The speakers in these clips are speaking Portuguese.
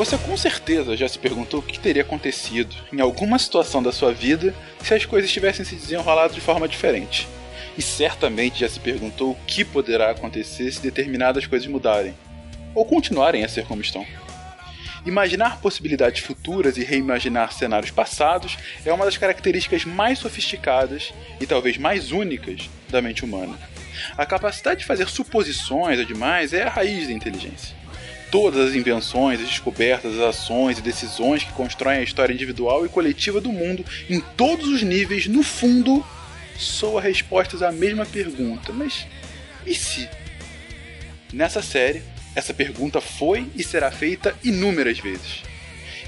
Você com certeza já se perguntou o que teria acontecido em alguma situação da sua vida se as coisas tivessem se desenrolado de forma diferente. E certamente já se perguntou o que poderá acontecer se determinadas coisas mudarem ou continuarem a ser como estão. Imaginar possibilidades futuras e reimaginar cenários passados é uma das características mais sofisticadas e talvez mais únicas da mente humana. A capacidade de fazer suposições ou demais é a raiz da inteligência todas as invenções, as descobertas, as ações e decisões que constroem a história individual e coletiva do mundo em todos os níveis, no fundo, soa respostas à mesma pergunta. Mas e se? Nessa série, essa pergunta foi e será feita inúmeras vezes.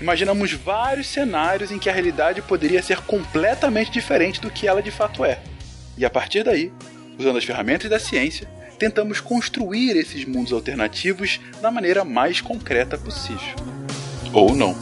Imaginamos vários cenários em que a realidade poderia ser completamente diferente do que ela de fato é. E a partir daí, usando as ferramentas da ciência, tentamos construir esses mundos alternativos da maneira mais concreta possível. Ou não.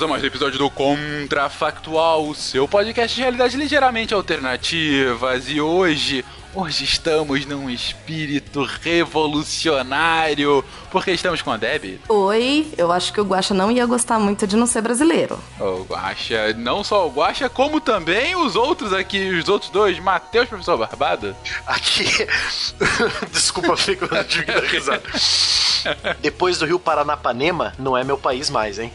Bem-vindos a mais um episódio do Contrafactual, o seu podcast de realidade ligeiramente alternativas. E hoje Hoje estamos num espírito revolucionário, porque estamos com a Deb. Oi, eu acho que o Guaxa não ia gostar muito de não ser brasileiro. O Guaxa, não só o Guaxa, como também os outros aqui, os outros dois, Matheus, professor Barbado. Aqui, desculpa, fico de risada. Depois do Rio Paranapanema, não é meu país mais, hein?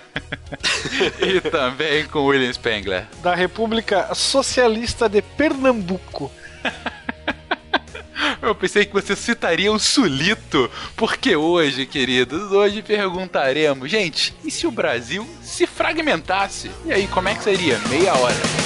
e também com William Spengler. Da República Socialista de Pernambuco. Eu pensei que você citaria o Sulito, porque hoje, queridos, hoje perguntaremos, gente, e se o Brasil se fragmentasse? E aí, como é que seria? Meia hora.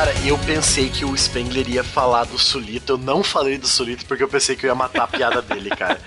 Cara, eu pensei que o Spengler ia falar do Sulito. Eu não falei do Sulito porque eu pensei que eu ia matar a piada dele, cara.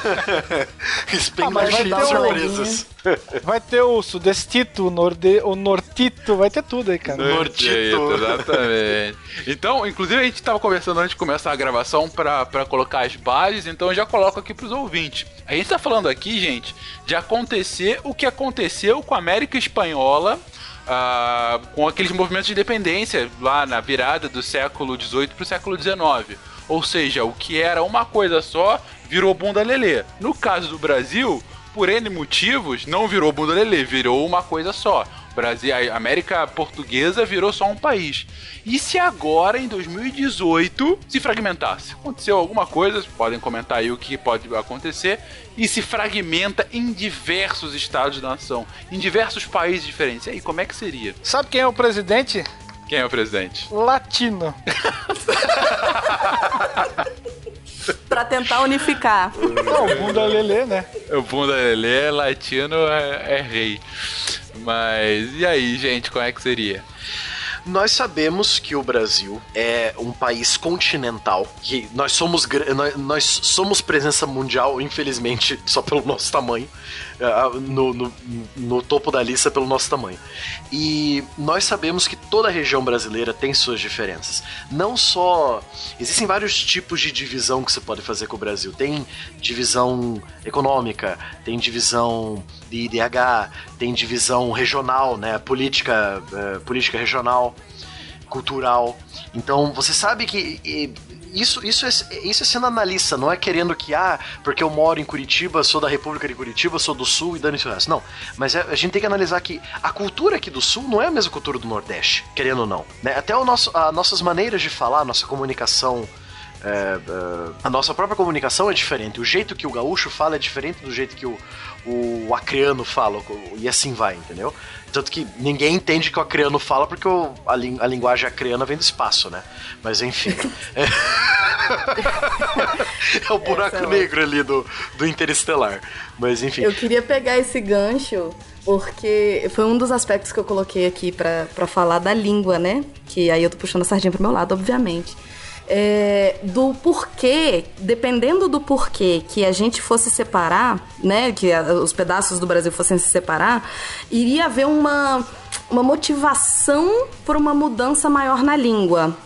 Spengler ah, cheio de surpresas. Vai ter o Sudestito, o, norde, o Nortito, vai ter tudo aí, cara. Nortito. Exatamente. Então, inclusive a gente tava conversando antes de começar a gravação para colocar as bases, então eu já coloco aqui pros ouvintes. A gente tá falando aqui, gente, de acontecer o que aconteceu com a América Espanhola ah, com aqueles movimentos de independência lá na virada do século XVIII para o século XIX. Ou seja, o que era uma coisa só virou bunda lelê. No caso do Brasil, por N motivos, não virou bunda lelê, virou uma coisa só. Brasil, a América Portuguesa virou só um país. E se agora, em 2018, se fragmentasse? Aconteceu alguma coisa? Podem comentar aí o que pode acontecer. E se fragmenta em diversos estados da nação, em diversos países diferentes. E aí, como é que seria? Sabe quem é o presidente? Quem é o presidente? Latino. pra tentar unificar. Não, o bunda lelê, né? O bunda lelê, latino é, é rei. Mas e aí, gente, como é que seria? Nós sabemos que o Brasil é um país continental, que nós somos, nós, somos presença mundial, infelizmente, só pelo nosso tamanho. No, no, no topo da lista pelo nosso tamanho. E nós sabemos que toda região brasileira tem suas diferenças. Não só. Existem vários tipos de divisão que você pode fazer com o Brasil. Tem divisão econômica, tem divisão de IDH, tem divisão regional, né? Política, eh, política regional, cultural. Então você sabe que isso, isso, é, isso é sendo analista, não é querendo que, ah, porque eu moro em Curitiba, sou da República de Curitiba, sou do Sul e dane-se o resto. Não. Mas é, a gente tem que analisar que a cultura aqui do Sul não é a mesma cultura do Nordeste, querendo ou não. Né? Até o nosso, as nossas maneiras de falar, nossa comunicação. É, é, a nossa própria comunicação é diferente. O jeito que o gaúcho fala é diferente do jeito que o, o acreano fala, e assim vai, entendeu? Tanto que ninguém entende que o acreano fala porque o, a, li, a linguagem acreana vem do espaço, né? Mas enfim. é, é o buraco Essa é negro ali do, do interestelar. Mas enfim. Eu queria pegar esse gancho porque foi um dos aspectos que eu coloquei aqui pra falar da língua, né? Que aí eu tô puxando a sardinha pro meu lado, obviamente. É, do porquê, dependendo do porquê que a gente fosse separar, né? Que a- os pedaços do Brasil fossem se separar, iria haver uma, uma motivação por uma mudança maior na língua.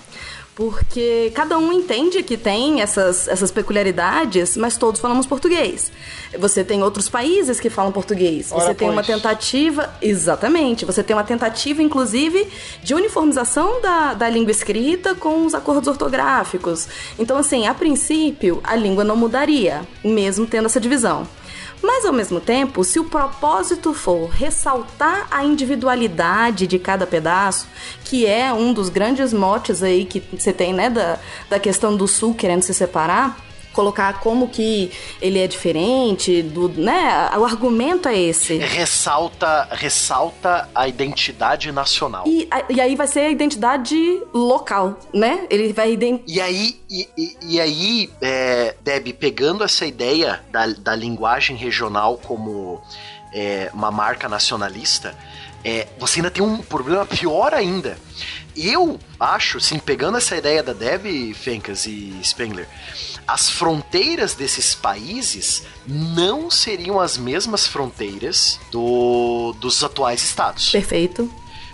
Porque cada um entende que tem essas, essas peculiaridades, mas todos falamos português. Você tem outros países que falam português. Ora, Você tem uma pois. tentativa. Exatamente. Você tem uma tentativa, inclusive, de uniformização da, da língua escrita com os acordos ortográficos. Então, assim, a princípio, a língua não mudaria, mesmo tendo essa divisão. Mas ao mesmo tempo, se o propósito for ressaltar a individualidade de cada pedaço, que é um dos grandes motes aí que você tem, né, da, da questão do sul querendo se separar, colocar como que ele é diferente, do, né? O argumento é esse. Ressalta, ressalta a identidade nacional. E, a- e aí vai ser a identidade local, né? Ele vai iden- E aí, e, e- e aí é, Deb, pegando essa ideia da, da linguagem regional como é, uma marca nacionalista, é, você ainda tem um problema pior ainda. Eu acho, assim, pegando essa ideia da Deb, Fencas e Spengler, as fronteiras desses países não seriam as mesmas fronteiras do, dos atuais estados. Perfeito.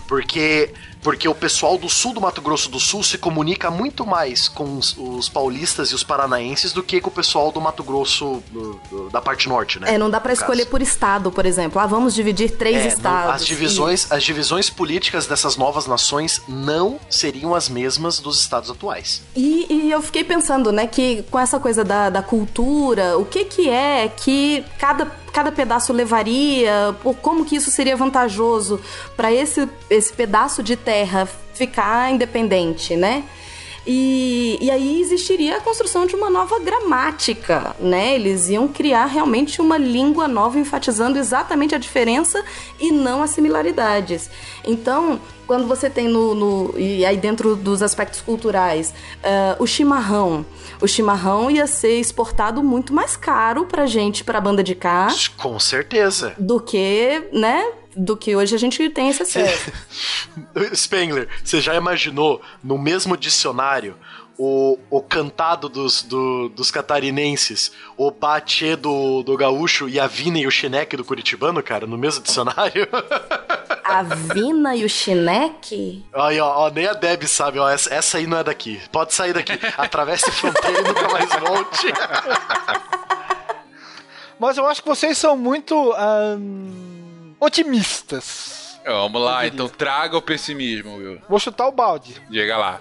Porque, porque o pessoal do sul do Mato Grosso do Sul se comunica muito mais com os, os paulistas e os paranaenses do que com o pessoal do Mato Grosso do- do- da parte norte, né? É, não dá pra No escolher caso. por estado, por exemplo. Ah, vamos dividir três É, não- estados. as divisões, as divisões políticas dessas novas nações não seriam as mesmas dos estados atuais. E, e eu fiquei pensando, né, que com essa coisa da, da cultura, o que que é que cada, cada pedaço levaria, por como que isso seria vantajoso para esse, esse pedaço de terra ficar independente, né? E, e aí existiria a construção de uma nova gramática, né? Eles iam criar realmente uma língua nova, enfatizando exatamente a diferença e não as similaridades. Então, quando você tem no. no- e aí dentro dos aspectos culturais, ah, o chimarrão. O chimarrão ia ser exportado muito mais caro pra gente, pra banda de cá, Com certeza. do que, né? Do que hoje a gente tem esse acesso. Spengler, você já imaginou no mesmo dicionário o, o cantado dos, do- dos catarinenses, o batê do, do gaúcho e a vina e o chineque do curitibano, cara, no mesmo dicionário? A Vina e o Chineque? Aí, ó, ó, nem a Deb sabe, ó, essa, essa aí não é daqui. Pode sair daqui. Atravesse a fronteira e nunca mais volte. Mas eu acho que vocês são muito ahn, otimistas. Vamos lá, então traga o pessimismo, Will. Vou chutar o balde. Diga lá.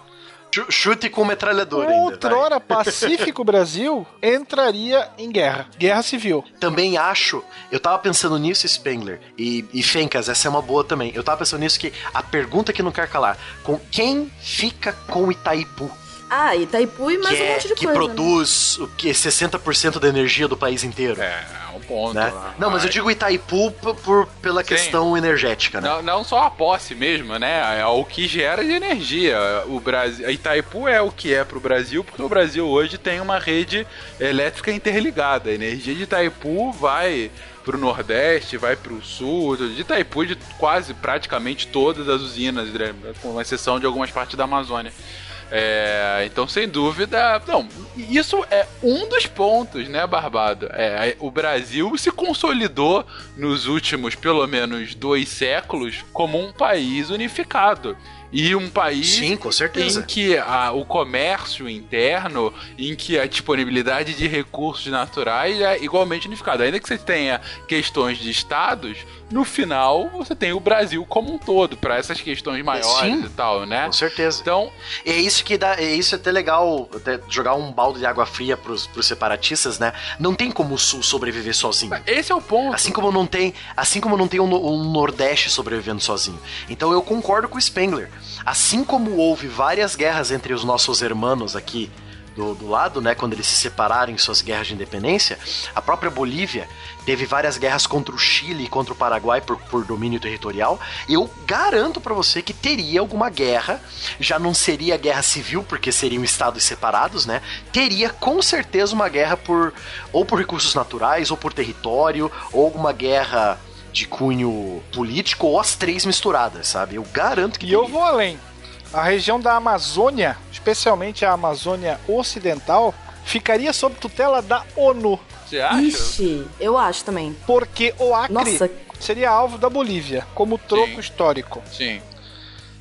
Chu- Chute com metralhadora ainda. Outrora Pacífico Brasil entraria em guerra. Guerra civil. Também acho, eu tava pensando nisso, Spengler, e, e Fencas, essa é uma boa também. Eu tava pensando nisso que a pergunta que não quer calar: com quem fica com Itaipu? Ah, Itaipu e mais que um é- monte de que coisa. né? produz o que 60% da energia do país inteiro. É, ponto. Né? lá. Não, mas eu digo Itaipu p- por, pela Sim. questão energética, né? Não, não só a posse mesmo, né? É o que gera de energia. O Brasil, Itaipu é o que é pro Brasil, porque o Brasil hoje tem uma rede elétrica interligada. A energia de Itaipu vai pro Nordeste, vai pro Sul, de Itaipu de quase praticamente todas as usinas, né? com exceção de algumas partes da Amazônia. É, então, sem dúvida, não, isso é um dos pontos, né, Barbado? É, o Brasil se consolidou nos últimos, pelo menos, dois séculos como um país unificado. E um país Sim, com certeza. em que a- o comércio interno, em que a disponibilidade de recursos naturais é igualmente unificada. Ainda que você tenha questões de estados, no final você tem o Brasil como um todo, para essas questões maiores Sim. e tal, né? Com certeza. Então, É isso que dá. É isso até legal até jogar um balde de água fria pros, pros separatistas, né? Não tem como o Sul sobreviver sozinho. esse é o ponto. Assim como não tem, assim como não tem um, um Nordeste sobrevivendo sozinho. Então eu concordo com o Spengler. Assim como houve várias guerras entre os nossos hermanos aqui do, do lado, né, quando eles se separaram em suas guerras de independência, a própria Bolívia teve várias guerras contra o Chile e contra o Paraguai por, por domínio territorial. Eu garanto pra você que teria alguma guerra, já não seria guerra civil porque seriam estados separados, né? Teria com certeza uma guerra por ou por recursos naturais ou por território ou alguma guerra de cunho político ou as três misturadas, sabe? Eu garanto que E eu vou além. A região da Amazônia, especialmente a Amazônia Ocidental, ficaria sob tutela da ONU. Você acha? Ixi, eu acho também. Porque o Acre Nossa. seria alvo da Bolívia, como troco Sim. histórico. Sim.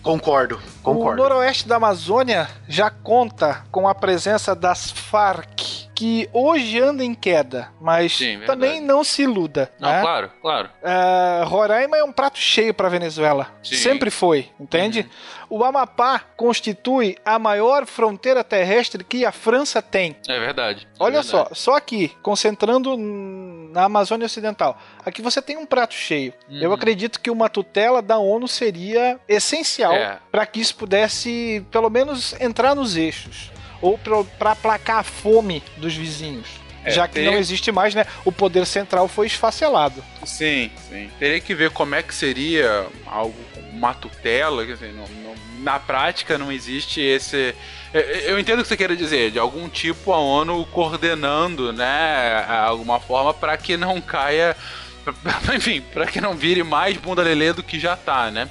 Concordo, O concordo. noroeste da Amazônia já conta com a presença das Farc, que hoje anda em queda, mas Sim, também não se iluda. Não, né? claro, claro. É, Roraima é um prato cheio para Venezuela. Sim. Uhum. Sempre foi, entende? O Amapá constitui a maior fronteira terrestre que a França tem. É verdade. é Olha verdade. só, só aqui, concentrando na Amazônia Ocidental. Aqui você tem um prato cheio. Uhum. Eu acredito que uma tutela da ONU seria essencial É. para que isso pudesse, pelo menos, entrar nos eixos. Ou para aplacar a fome dos vizinhos. É, Já que teria- não existe mais, né? O poder central foi esfacelado. Sim, sim. Teria que ver como é que seria algo, uma tutela, quer dizer, não- não- na prática não existe esse. eu- Eu entendo o que você quer dizer, de algum tipo a ONU coordenando, né, alguma forma para que não caia. Enfim, para que não vire mais bunda lelê do que já tá, né?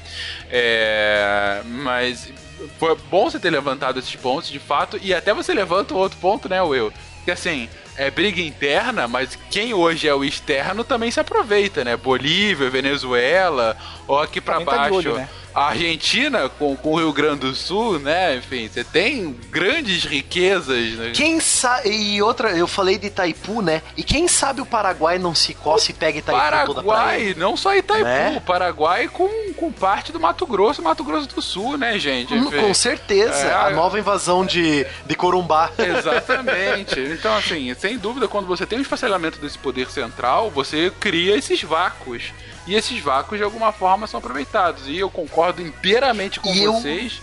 É, mas foi bom você ter levantado esses pontos, de fato, e até você levanta o outro ponto, né, Will? Que assim, é briga interna, mas quem hoje é o externo também se aproveita, né? Bolívia, Venezuela, ou aqui pra Também tá baixo. olho, né? A Argentina com, com o Rio Grande do Sul, né? Enfim, você tem grandes riquezas. Né? Quem sabe. E outra, eu falei de Itaipu, né? E quem sabe o Paraguai não se coça e pega Itaipu toda pra Paraguai, não só Itaipu, Né? Paraguai com, com parte do Mato Grosso, Mato Grosso do Sul, né, gente? Hum. Com certeza. É, a nova invasão de, de Corumbá. Exatamente. Então, assim, sem dúvida, quando você tem um esfacelamento desse poder central, você cria esses vácuos. E esses vácuos, de alguma forma, são aproveitados. E eu concordo inteiramente com E eu- vocês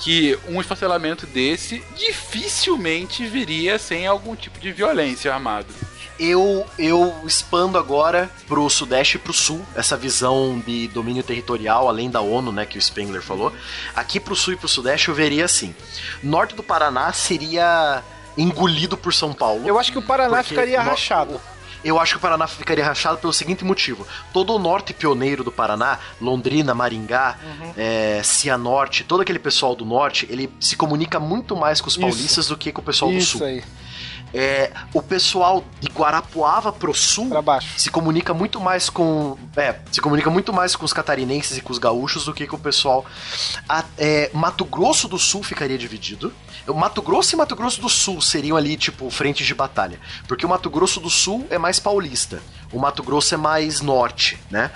que um esfacelamento desse dificilmente viria sem algum tipo de violência armada. Eu, eu expando agora pro Sudeste e pro Sul, essa visão de domínio territorial, além da ONU, né, que o Spengler falou. Aqui pro Sul e pro Sudeste eu veria assim: norte do Paraná seria engolido por São Paulo. Eu acho que o Paraná ficaria no- rachado. Eu acho que o Paraná ficaria rachado pelo seguinte motivo: todo o norte pioneiro do Paraná, Londrina, Maringá, Uhum. é, Cianorte, todo aquele pessoal do norte, ele se comunica muito mais com os Isso. paulistas do que com o pessoal do Isso sul. aí, É, o pessoal de Guarapuava pro sul se comunica muito mais com. É, se comunica muito mais com os catarinenses e com os gaúchos do que com o pessoal. A- é, Mato Grosso do Sul ficaria dividido. O Mato Grosso e Mato Grosso do Sul seriam ali, tipo, frentes de batalha. Porque o Mato Grosso do Sul é mais paulista. O Mato Grosso é mais norte, né?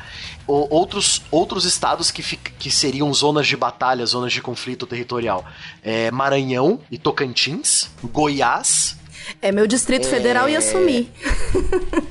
O- outros, outros estados que, fi- que seriam zonas de batalha, zonas de conflito territorial. É Maranhão e Tocantins, Goiás, É, meu Distrito Federal ia sumir.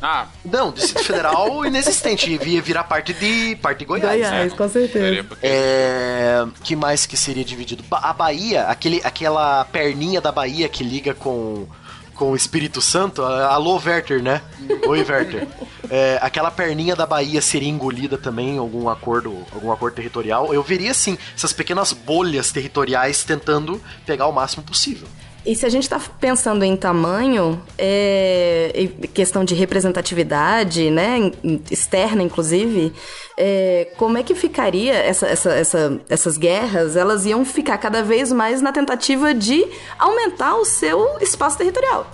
Ah, Não, Distrito Federal inexistente. Ia virar parte de parte de Goiás. né? Goiás, com certeza. É, que mais que seria dividido? A Bahia, aquele, aquela perninha da Bahia que liga com com o Espírito Santo. a- Alô, Werther, né? Oi, Werther. É, aquela perninha da Bahia seria engolida também em algum acordo, algum acordo territorial. Eu veria sim essas pequenas bolhas territoriais tentando pegar o máximo possível. E se a gente está pensando em tamanho, é, questão de representatividade, né, externa inclusive, é, como é que ficaria essa, essa, essa, essas guerras? Elas iam ficar cada vez mais na tentativa de aumentar o seu espaço territorial.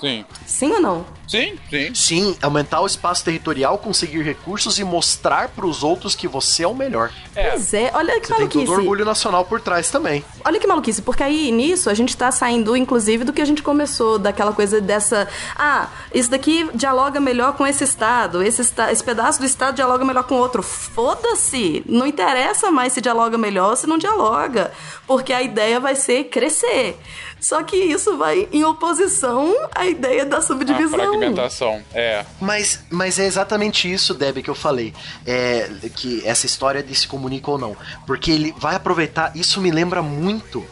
Sim. Sim ou não? Sim, sim. Sim, aumentar o espaço territorial, conseguir recursos e mostrar pros outros que você é o melhor. É. Pois é, olha que Você tem maluquice. todo o orgulho nacional por trás também. Olha que maluquice, porque aí nisso a gente tá saindo, inclusive, do que a gente começou, daquela coisa dessa. Ah, isso daqui dialoga melhor com esse estado, esse, esta- esse pedaço do estado dialoga melhor com outro. Foda-se! Não interessa mais se dialoga melhor ou se não dialoga. Porque a ideia vai ser crescer. Só que isso vai em oposição à ideia da A subdivisão. É. Mas, mas é exatamente isso, Deb, que eu falei. É, que essa história de se comunica ou não. Porque ele vai aproveitar. Isso me lembra muito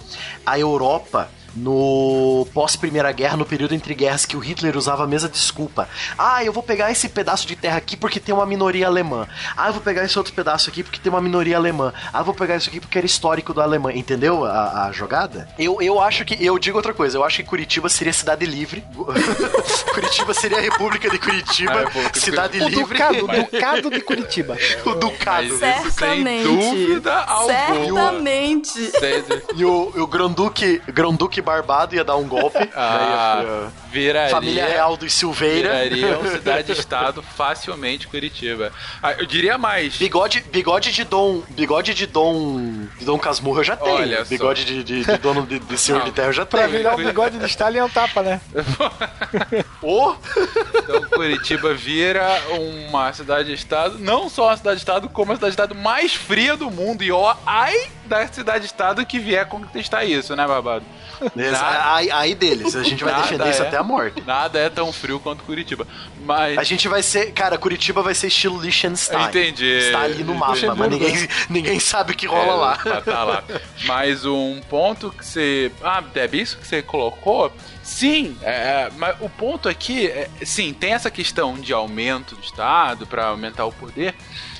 a Europa no pós-Primeira Guerra, no período entre guerras, que o Hitler usava a mesma desculpa. Ah, eu vou pegar esse pedaço de terra aqui porque tem uma minoria alemã. Ah, eu vou pegar esse outro pedaço aqui porque tem uma minoria alemã. Ah, eu vou pegar isso aqui porque era histórico da Alemanha. Entendeu a, a jogada? Eu, eu acho que. Eu digo outra coisa. Eu acho que Curitiba seria cidade livre. Curitiba seria a República de Curitiba. República de cidade O livre. Ducado, o Ducado de Curitiba. o Ducado. Mas isso sem Certamente. dúvida alguma. Certamente. E o, o Grão-Duque Grão-Duque Barbado ia dar um golpe. Ah, Daí a- viraria. Família Real dos Silveira. Viraria uma cidade-estado facilmente Curitiba. Ah, eu diria mais. Bigode, bigode de Dom. Bigode de Dom. De Dom Casmurro eu já tenho. Olha só. bigode de, de, de dono de, de senhor Não. de terra eu já Pra tenho. virar o bigode de Stalin é um tapa, né? Ô! Então Curitiba vira uma cidade-estado, não só uma cidade-estado, como a cidade-estado mais fria do mundo. E ó, ai da cidade-estado que vier contestar isso, né, babado? Nada, aí, aí deles, a gente vai Nada defender isso é. até a morte. nada é tão frio quanto Curitiba. Mas. A gente vai ser. Cara, Curitiba vai ser estilo Liechtenstein. Entendi. Está ali no mapa, Entendi. mas ninguém, ninguém sabe o que rola É, lá. Tá, tá lá. Mas um ponto que você. Ah, Deb, isso que você colocou. Sim, é, mas o ponto aqui, é, sim, tem essa questão de aumento do Estado para aumentar o poder,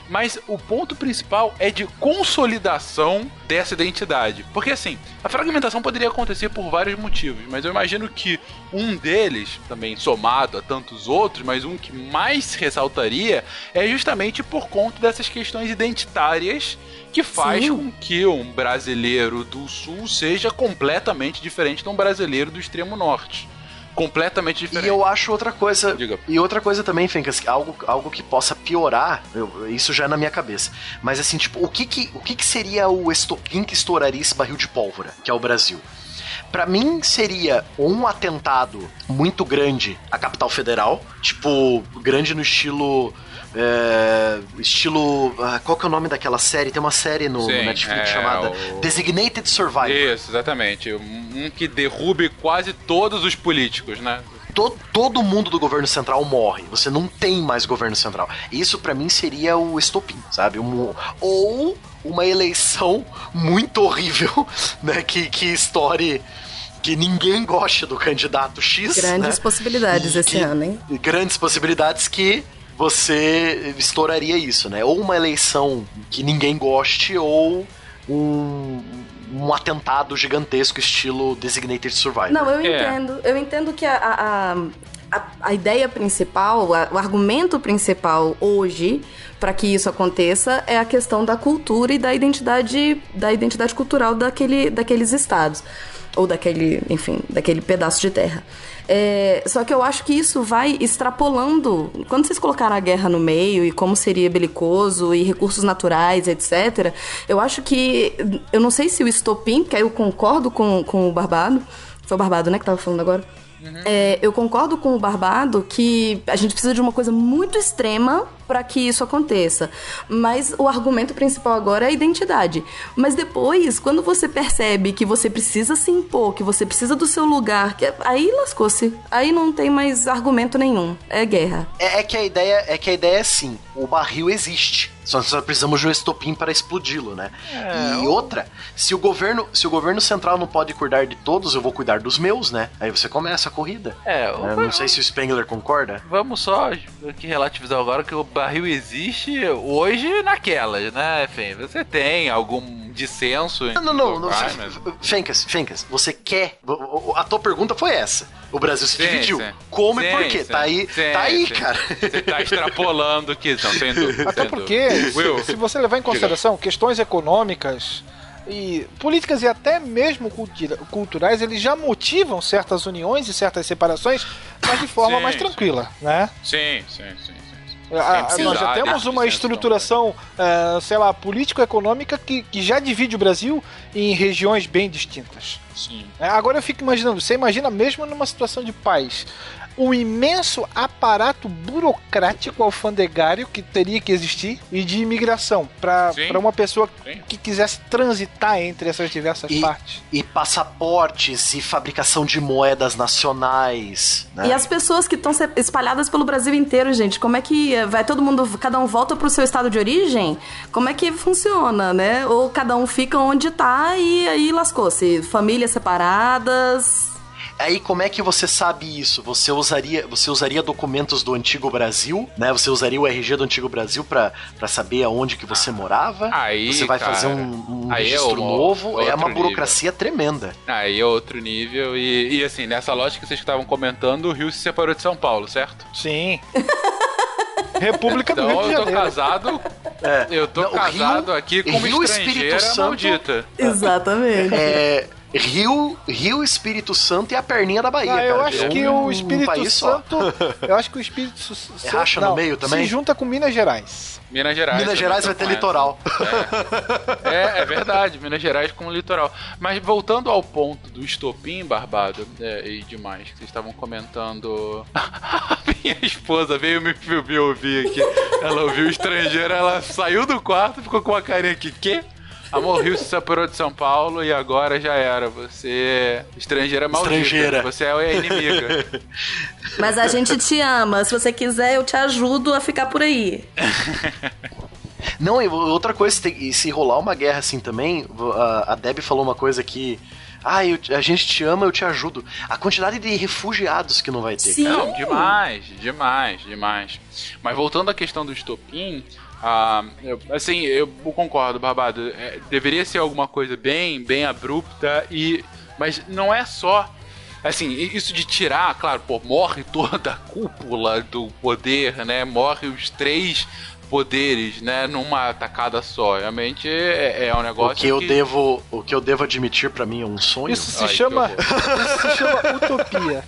mas o ponto principal é de consolidação dessa identidade. Porque assim, a fragmentação poderia acontecer por vários motivos, mas eu imagino que um deles, também somado a tantos outros, mas um que mais ressaltaria é justamente por conta dessas questões identitárias que faz Sim. com que um brasileiro do sul seja completamente diferente de um brasileiro do extremo norte. Completamente diferente. E eu acho outra coisa. Diga. E outra coisa também, Fencas, algo, algo que possa piorar, eu- isso já é na minha cabeça. Mas assim, tipo, o que que, o que, que seria o estopim que estouraria esse barril de pólvora, que é o Brasil? Pra mim seria um atentado muito grande à capital federal, tipo, grande no estilo. É, estilo. ah, qual que é o nome daquela série? Tem uma série no, no Sim, Netflix é, chamada o- Designated Survivor. Isso, exatamente. Um que derrube quase todos os políticos, né? to- todo mundo do governo central morre. Você não tem mais governo central. Isso pra mim seria o estopim, sabe? Um- ou uma eleição muito horrível, né? Que, que estoure. Que ninguém goste do candidato X. Grandes né? possibilidades E esse que- ano, hein? Grandes possibilidades que você estouraria isso, né? Ou uma eleição que ninguém goste, ou um, um atentado gigantesco, estilo Designated Survivor. Não, eu É. entendo. Eu entendo que a, a, a, a ideia principal, a- o argumento principal hoje para que isso aconteça é a questão da cultura e da identidade, da identidade cultural daquele, daqueles estados. Ou daquele, enfim, daquele pedaço de terra. É, só que eu acho que isso vai extrapolando. Quando vocês colocaram a guerra no meio e como seria belicoso e recursos naturais, etc., eu acho que. Eu não sei se o estopim, que aí eu concordo com, com o Barbado. Foi o Barbado, né, que tava falando agora? É, eu concordo com o Barbado que a gente precisa de uma coisa muito extrema para que isso aconteça. Mas o argumento principal agora é a identidade. Mas depois, quando você percebe que você precisa se impor, que você precisa do seu lugar, que aí lascou-se. Aí não tem mais argumento nenhum. É guerra. É, é que a ideia é que a ideia é assim, o barril existe. Só só precisamos de um estopim para explodi-lo, né? e outra, se o governo, se o governo central não pode cuidar de todos, eu vou cuidar dos meus, né? Aí você começa a corrida. É, Eu não sei se o Spengler concorda. Vamos só aqui relativizar agora que o barril existe hoje naquelas, né? Enfim, você tem algum dissenso. Não, não, não. não Fencas, Fencas, você quer. A tua pergunta foi essa. O Brasil se Sim, dividiu. sim. Como e Sim, por quê? sim. Tá aí, Sim, tá aí cara. Você tá extrapolando que não, sem dúvida. Até sem porque, Will, se você levar em consideração questões econômicas e políticas e até mesmo cultura- culturais, eles já motivam certas uniões e certas separações, mas de forma Sim, mais sim. tranquila, né? Sim, sim, sim. sim, sim. A- nós já temos uma estruturação, eh, sei lá, político-econômica que, que já divide o Brasil em regiões bem distintas. Sim. É, Agora eu fico imaginando, você imagina mesmo numa situação de paz, o imenso aparato burocrático alfandegário que teria que existir e de imigração para uma pessoa Sim. que quisesse transitar entre essas diversas E- partes. E passaportes e fabricação de moedas nacionais. Né? E as pessoas que estão espalhadas pelo Brasil inteiro, gente, como é que vai todo mundo, cada um volta pro seu estado de origem? Como é que funciona, né? Ou cada um fica onde tá e aí lascou-se. Famílias separadas. Aí como é que você sabe isso? Você usaria, você usaria documentos do antigo Brasil, né? Você usaria o RG do antigo Brasil pra pra saber aonde que você morava? Aí, você vai cara, fazer um, um aí é registro uma- novo? É uma nível. burocracia tremenda. Aí é outro nível. E, e assim, nessa lógica que vocês estavam comentando, o Rio se separou de São Paulo, certo? Sim. República do Rio Então de eu tô Janeiro. casado. É. Eu tô Não, o casado Rio- aqui com Rio, uma Espírito estrangeira Santo- maldita. Exatamente. É, Rio, Rio, Espírito Santo e a perninha da Bahia. Ah, eu cara. acho É que um- o um Espírito só. Santo. Eu acho que o Espírito Santo. É racha no meio também? Se junta com Minas Gerais. Minas Gerais. Minas Gerais vai ter com litoral. essa. É, é verdade, Minas Gerais com o litoral. Mas voltando ao ponto do estopim, Barbado, é, e demais, que vocês estavam comentando. A minha esposa veio me, me ouvir aqui. Ela ouviu estrangeiro, ela saiu do quarto, ficou com uma carinha aqui. Quê? Amor, Rio se separou de São Paulo e agora já era. Você. Estrangeira maldita. Estrangeira. Você é a inimiga. Mas a gente te ama. Se você quiser, eu te ajudo a ficar por aí. Não, e outra coisa, se rolar uma guerra assim também, a, a Deb falou uma coisa que. Ah, eu- a gente te ama, eu te ajudo. A quantidade de refugiados que não vai ter. Sim. cara. Não, demais, demais, demais. Mas voltando à questão do estopim, ah, eu- assim, eu concordo, Barbado. é, deveria ser alguma coisa bem, bem abrupta e, mas não é só assim isso de tirar, claro, pô, morre toda a cúpula do poder, né? Morre os três poderes, né? Numa tacada só. Realmente é, é um O negócio que eu devo, o que eu devo admitir pra mim é um sonho. Isso se Ai, que chama. Isso se chama utopia.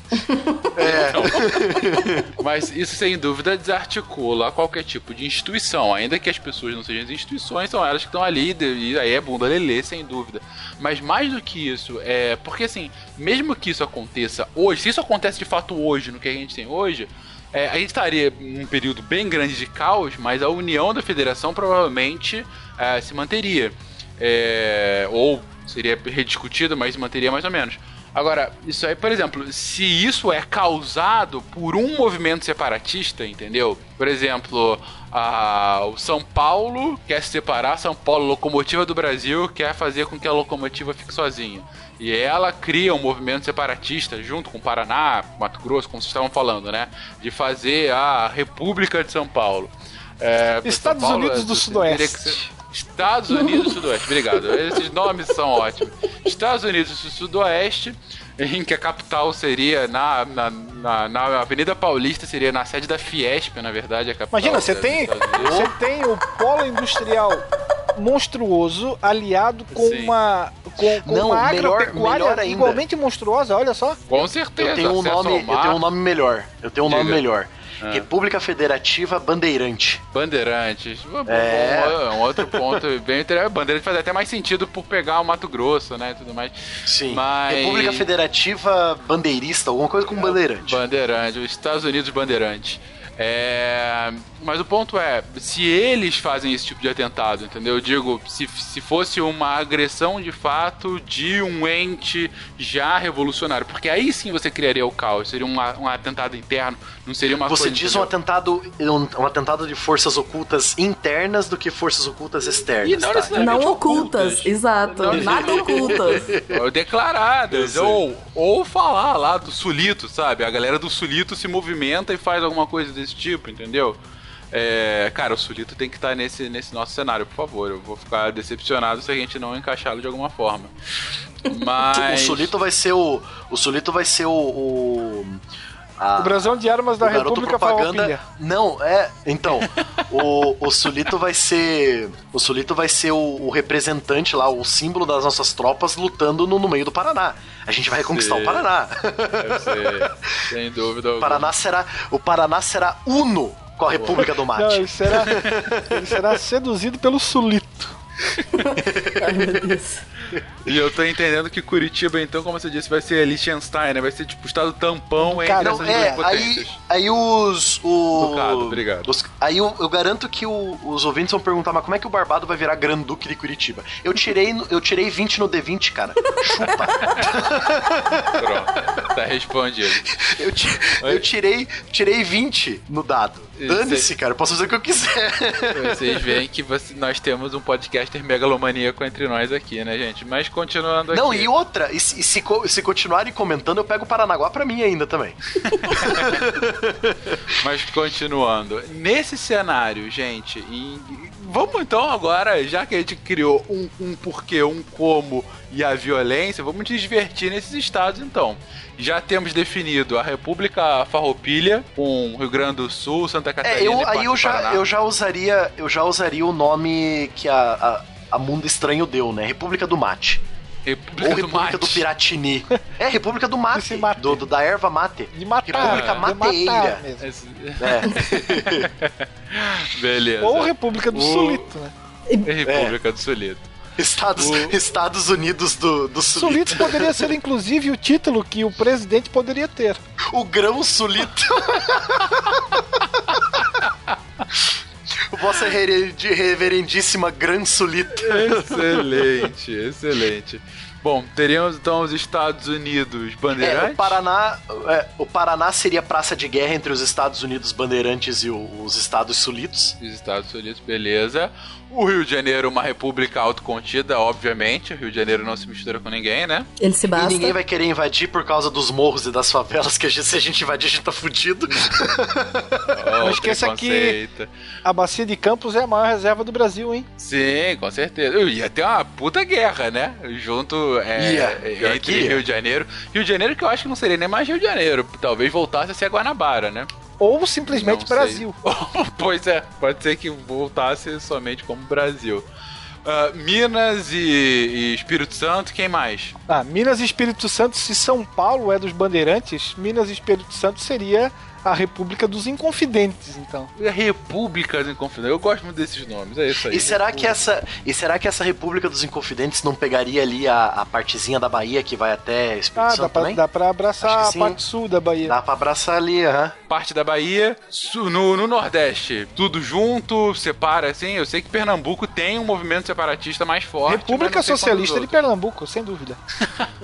Mas isso sem dúvida desarticula qualquer tipo de instituição, ainda que as pessoas não sejam as instituições, são elas que estão ali, e aí é bunda lelê, sem dúvida. Mas mais do que isso, é porque assim, mesmo que isso aconteça hoje, se isso acontece de fato hoje, no que a gente tem hoje, é, a gente estaria num período bem grande de caos, mas a união da federação provavelmente é, se manteria. É, ou seria rediscutido, mas se manteria mais ou menos. Agora, isso aí, por exemplo, se isso é causado por um movimento separatista, entendeu? Por exemplo, a, o São Paulo quer se separar, São Paulo, locomotiva do Brasil, quer fazer com que a locomotiva fique sozinha. E ela cria um movimento separatista junto com o Paraná, Mato Grosso, como vocês estavam falando, né? De fazer a República de São Paulo. É, Estados São Paulo, Unidos do é, que Sudoeste. Estados Unidos do Sudoeste, obrigado. Esses nomes são ótimos. Estados Unidos do Sudoeste, em que a capital seria na, na, na, na Avenida Paulista, seria na sede da Fiesp, na verdade, a capital. Imagina, você dos tem, você tem o polo industrial monstruoso aliado com Sim. uma com, com Não, uma melhor- agropecuária melhor igualmente monstruosa, olha só. Com certeza. Eu tenho um nome, eu tenho um nome melhor. Eu tenho um nome Diga. melhor. Ah. República Federativa Bandeirante. Bandeirantes. Um- É. Um, um outro ponto bem interessante. Bandeirantes faz até mais sentido por pegar o Mato Grosso, né? Tudo mais. Sim. Mas- República Federativa Bandeirista, alguma coisa com bandeirante. Bandeirante, os Estados Unidos Bandeirante. É, mas o ponto é, se eles fazem esse tipo de atentado, entendeu? Eu digo, se, se fosse uma agressão de fato de um ente já revolucionário, porque aí sim você criaria o caos, seria um, um atentado interno, não seria uma Você coisa. diz um atentado, um, um atentado de forças ocultas internas do que forças ocultas externas. E não tá? Não ocultas, ocultas. exato. Não. Nada ocultas. Ou declaradas, ou, ou falar lá do Sulito, sabe? A galera do Sulito se movimenta e faz alguma coisa desse tipo, entendeu? É, cara, o Sulito tem que estar nesse, nesse nosso cenário, por favor. Eu vou ficar decepcionado se a gente não encaixá-lo de alguma forma. Mas. O Sulito vai ser o. O Sulito vai ser o. o a- O brasão de armas da o República propaganda. Farroupilha. Não, é. Então, o, o Sulito vai ser. O Sulito vai ser o, o representante lá, o símbolo das nossas tropas lutando no, no meio do Paraná. A gente vai conquistar Sim. o Paraná. Deve ser, sem dúvida O alguma. Paraná será. O Paraná será uno com a República do Não, Mate. ele será, ele será seduzido pelo Sulito. Ai, meu Deus. E eu tô entendendo que Curitiba, então, como você disse, vai ser Liechtenstein, né? Vai ser tipo o estado tampão entre Cara, essas é, duas aí, potências. aí os. O, Ducado, obrigado. os- aí eu, eu garanto que o- os ouvintes vão perguntar, mas como é que o Barbado vai virar Granduque de Curitiba? Eu tirei, no- eu tirei 20 no D20, cara. Chupa. Pronto, tá respondido. Eu, ti- eu tirei, tirei 20 no dado. Dane-se, cara. Eu posso fazer o que eu quiser. Vocês veem que você- nós temos um podcaster megalomaníaco entre nós aqui, né, gente? Mas continuando aqui. Não, e outra, e se, e se, se continuarem comentando, eu pego o Paranaguá pra mim ainda também. Mas continuando. Nesse cenário, gente, em- vamos então agora, já que a gente criou um, um porquê, um como e a violência, vamos nos divertir nesses estados então. Já temos definido a República Farroupilha, com Rio Grande do Sul, Santa Catarina É, eu, e aí eu já, Paraná. eu já usaria. Eu já usaria o nome que a, a, a Mundo Estranho deu, né? República do Mate. República Ou do República Mate. do Piratini. É, República do Mate. mate. Do, do- da erva mate. De matar. República Mateira. Esse- É. Beleza. Ou República do O- Sulito, né? República do Solito. Estados, O- Estados Unidos do, do Sulito. Sulitos poderia ser inclusive o título que o presidente poderia ter. O grão Sulito. Vossa reverend- reverendíssima Gran Sulito. Excelente, excelente. Bom, teríamos então os Estados Unidos É, bandeirantes. o Paraná, é, o Paraná seria praça de guerra entre os Estados Unidos bandeirantes e o- os Estados Sulitos. Os Estados Unidos, beleza. O Rio de Janeiro, uma república autocontida, obviamente. O Rio de Janeiro não se mistura com ninguém, né? Ele se E basta. ninguém vai querer invadir por causa dos morros e das favelas, que a gente- se a gente invadir, a gente tá fudido. Oh, Não esqueça que-. A bacia de Campos é a maior reserva do Brasil, hein? Sim, com certeza. Eu ia ter uma puta guerra, né? Junto é, Ia, pior entre. Rio de Janeiro. Rio de Janeiro que eu acho que não seria nem mais Rio de Janeiro. Talvez voltasse a ser a Guanabara, né? Ou simplesmente Não. Brasil. pois é, pode ser que voltasse somente como Brasil. Ah, Minas e, e Espírito Santo, quem mais? Ah, Minas e Espírito Santo, se São Paulo é dos bandeirantes, Minas e Espírito Santo seria a República dos Inconfidentes, então. Repúblicas Inconfidentes. Eu gosto muito desses nomes, é isso aí. E será que essa, e será que essa República dos Inconfidentes não pegaria ali a, a partezinha da Bahia que vai até Espírito Ah, Santo dá pra, também? dá pra abraçar a sim. parte sul da Bahia. Dá pra abraçar ali, aham. Parte da Bahia, su- no, no Nordeste, tudo junto, separa, assim. Eu sei que Pernambuco tem um movimento separatista mais forte. República Socialista de Pernambuco, sem dúvida.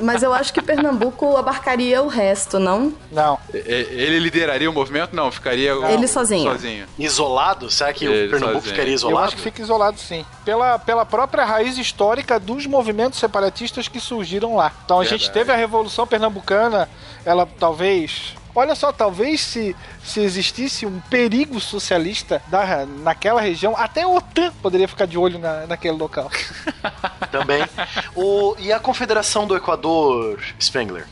Mas eu acho que Pernambuco abarcaria o resto, não? Não. Ele lideraria o movimento? Não, ficaria Ele sozinho. sozinho. Isolado? Será que Ele o Pernambuco sozinho. ficaria Eu isolado? acho que fica isolado sim. Pela, pela própria raiz histórica dos movimentos separatistas que surgiram lá. Então a gente Verdade. teve a Revolução Pernambucana, ela talvez. Olha só, talvez se, se existisse um perigo socialista da, naquela região, até a OTAN poderia ficar de olho na, naquele local. Também. O, e a Confederação do Equador, Spengler?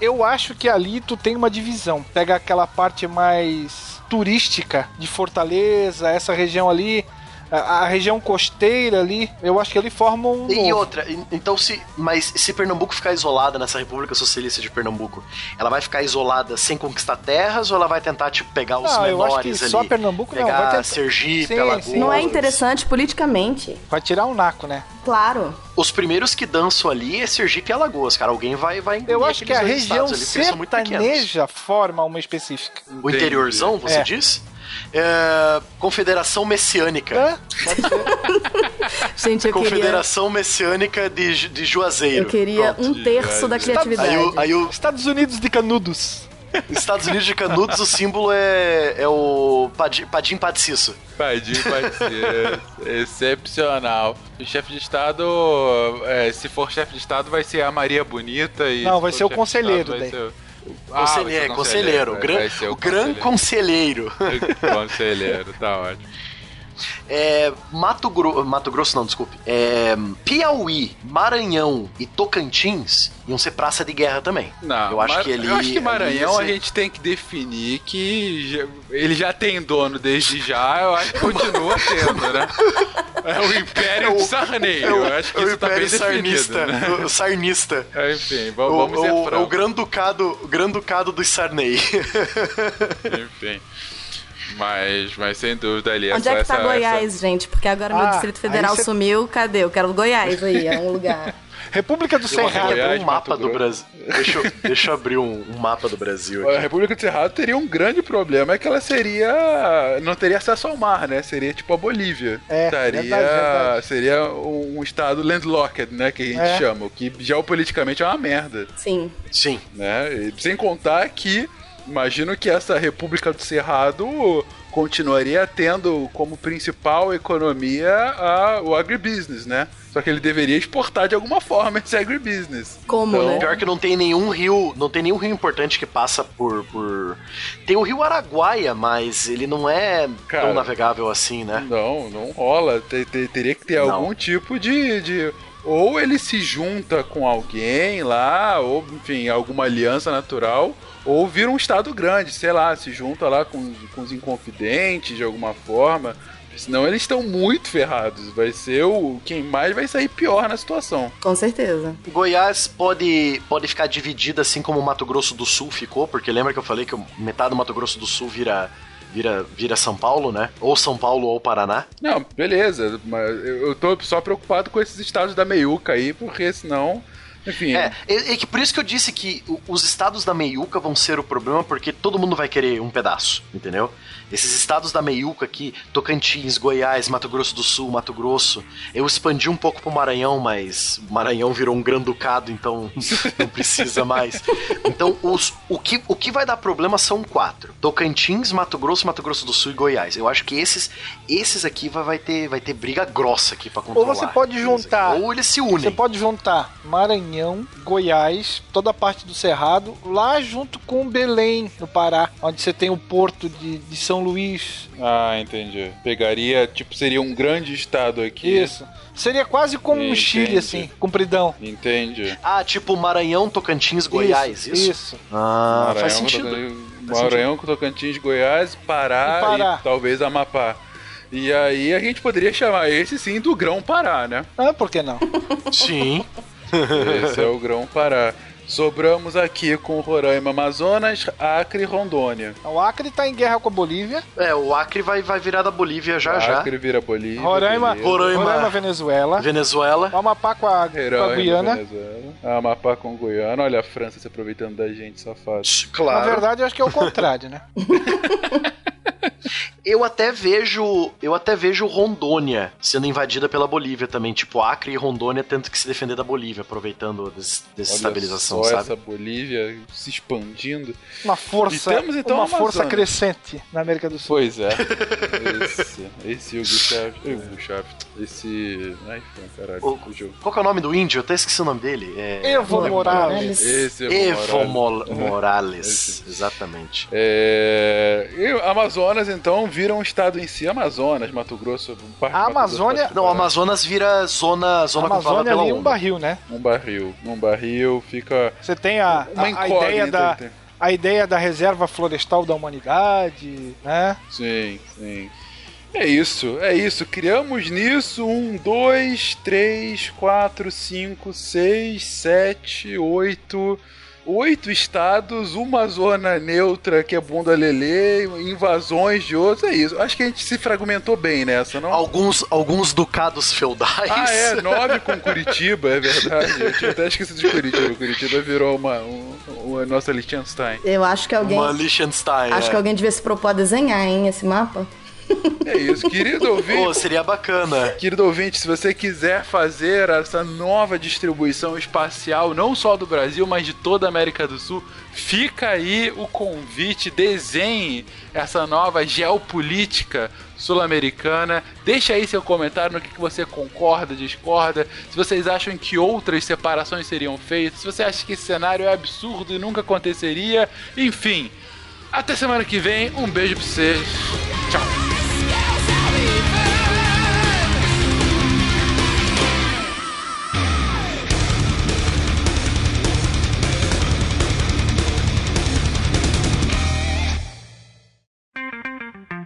Eu acho que ali tu tem uma divisão. Pega aquela parte mais turística de Fortaleza, essa região ali, a, a região costeira ali, eu acho que ali forma um. E novo. outra, então se. Mas se Pernambuco ficar isolada nessa República Socialista de Pernambuco, ela vai ficar isolada sem conquistar terras ou ela vai tentar, tipo, pegar os Não, eu acho menores que ali? só Pernambuco não, pegar vai tentar- Sergipe, Sim, Alagoas. sim. Não é interessante politicamente. Vai tirar um naco, né? Claro. Os primeiros que dançam ali é Sergipe e Alagoas, cara. Alguém vai, vai Eu acho que a região sertaneja forma uma específica. O interiorzão, você É. diz? É, Confederação Messiânica. Pode ser. Gente, eu queria, Confederação Messiânica de, de Juazeiro. eu queria Pronto. um terço da criatividade. Aí, o, aí o Estados Unidos de Canudos. Estados Unidos de Canudos, o símbolo é, é o Padim, Padim Padiciço. Padinho, pode ser. Excepcional. O chefe de Estado, é, se for chefe de Estado, vai ser a Maria Bonita e. Não, se vai ser o conselheiro Estado, vai daí. ser Ah, Conselheiro, ser conselheiro, o, gran, ser o gran conselheiro. Conselheiro, tá ótimo. É, Mato, Gro Mato Grosso, não, desculpe. É, Piauí, Maranhão e Tocantins iam ser praça de guerra também. Não, eu acho que ele. eu acho que Maranhão a ali ia ser- gente tem que definir que já- ele já tem dono desde já, eu acho que continua tendo, né? É o Império de Sarney, É o, eu acho que é o isso tá Império definido. Sarnista. Né? O Sarnista. Enfim, O, vamos, o, francos. o Gran Ducado, o Gran Ducado dos Sarney. Enfim. Mas, mas sem dúvida ali. Onde essa, é que tá essa- Goiás, gente? Porque agora meu Ah, Distrito Federal cê- sumiu. Cadê? Eu quero Goiás aí, é um lugar. República do Cerrado. Goiás, um mapa Mato do. Brasil. Deixa, eu- deixa eu abrir um, um mapa do Brasil A aqui. República do Cerrado teria um grande problema, é que ela seria. não teria acesso ao mar, né? Seria tipo a Bolívia. É, Estaria, verdade, verdade. Seria um estado landlocked, né? Que a gente É. chama, o que geopoliticamente é uma merda. Sim. Sim. né? E sem contar que imagino que essa República do Cerrado continuaria tendo como principal economia a- o agribusiness, né? Só que ele deveria exportar de alguma forma esse agribusiness. Como, Então, né? Pior que não tem nenhum rio, não tem nenhum rio importante que passa por, por... Tem o rio Araguaia, mas ele não é Cara. tão navegável assim, né? Não, não rola. Te- te- teria que ter Não. algum tipo de, de. Ou ele se junta com alguém lá, ou enfim, alguma aliança natural, ou vira um estado grande, sei lá, se junta lá com, os- com os inconfidentes de alguma forma. Senão eles estão muito ferrados. Vai ser o. Quem mais vai sair pior na situação. Com certeza. Goiás pode, pode ficar dividida assim como o Mato Grosso do Sul ficou, porque lembra que eu falei que metade do Mato Grosso do Sul vira, vira, vira São Paulo, né? Ou São Paulo ou Paraná. Não, beleza, mas eu eu tô só preocupado com esses estados da meiuca aí, porque senão. Enfim. É, é, é que por isso que eu disse que os estados da meiuca vão ser o problema, porque todo mundo vai querer um pedaço, entendeu? Esses estados da meiuca aqui, Tocantins, Goiás, Mato Grosso do Sul, Mato Grosso, eu expandi um pouco pro Maranhão, mas Maranhão virou um granducado, então não precisa mais. Então, os, o, que, o que vai dar problema são quatro: Tocantins, Mato Grosso, Mato Grosso do Sul e Goiás. Eu acho que esses, esses aqui vai, vai, ter, vai ter briga grossa aqui pra Ou controlar. você pode juntar. Ou eles se unem. Você pode juntar Maranhão, Goiás, toda a parte do Cerrado, lá junto com Belém, no Pará, onde você tem o porto de, de São Luís. Ah, entendi. Pegaria, tipo, seria um grande estado aqui. Isso. Seria quase como um Entendi. Chile, assim, compridão. Entendi. Ah, tipo Maranhão, Tocantins, Goiás, isso? Isso. Ah, Maranhão, faz sentido. Maranhão, Tocantins, Goiás, Pará E e, Pará. talvez Amapá. E aí a gente poderia chamar esse sim do Grão Pará, né? Ah, por que não? Sim. Esse é o Grão Pará. Sobramos aqui com Roraima, Amazonas, Acre e Rondônia. O Acre tá em guerra com a Bolívia. É, o Acre vai, vai virar da Bolívia já já. Acre vira Bolívia. Roraima. Roraima. Roraima, Venezuela. Venezuela. O Amapá com a, com a Guiana. Venezuela. Amapá com Guiana. Olha a França se aproveitando da gente, safado. Na Claro. verdade, eu acho que é o contrário, né? Eu até vejo, eu até vejo Rondônia sendo invadida pela Bolívia também, tipo Acre e Rondônia tendo que se defender da Bolívia, aproveitando des- desestabilização, Olha só sabe? essa Bolívia se expandindo. Uma força, E temos, então, uma a força crescente na América do Sul. Pois é. Esse, esse Hugo Chávez. Hugo Chávez. Esse. Ai, caralho. O- fugiu. Qual que é o nome do índio? Eu até esqueci o nome dele. É... Evo Evo Morales. Esse Evo Morales. Mo- Morales. Exatamente. É, e Amazonas, então, vira um estado em si. Amazonas, Mato Grosso. A Grosso Amazônia- pode Não, o Amazonas vira zona, zona Amazônia pela ali é um barril, né? Um barril. Num barril fica. Você tem a, Uma a, a ideia da, tem- a ideia da reserva florestal da humanidade, né? Sim, sim. É isso, é isso. Criamos nisso um, dois, três, quatro, cinco, seis, sete, oito. Oito estados, uma zona neutra que é bunda lelê, invasões de outros, é isso. Acho que a gente se fragmentou bem nessa, não? Alguns, alguns ducados feudais. Ah, é, nove com Curitiba, é verdade. Eu tinha até esquecido de Curitiba. Curitiba virou uma, um, uma nossa Liechtenstein. Eu acho que alguém. Uma Liechtenstein. Acho é. que alguém devia se propor a desenhar, hein, esse mapa. É isso, querido ouvinte. Pô, seria bacana. Querido ouvinte, se você quiser fazer essa nova distribuição espacial, não só do Brasil, mas de toda a América do Sul, fica aí o convite, desenhe essa nova geopolítica sul-americana. Deixa aí seu comentário no que que você concorda, discorda, se vocês acham que outras separações seriam feitas, se você acha que esse cenário é absurdo e nunca aconteceria. Enfim, até semana que vem. Um beijo pra vocês. Tchau.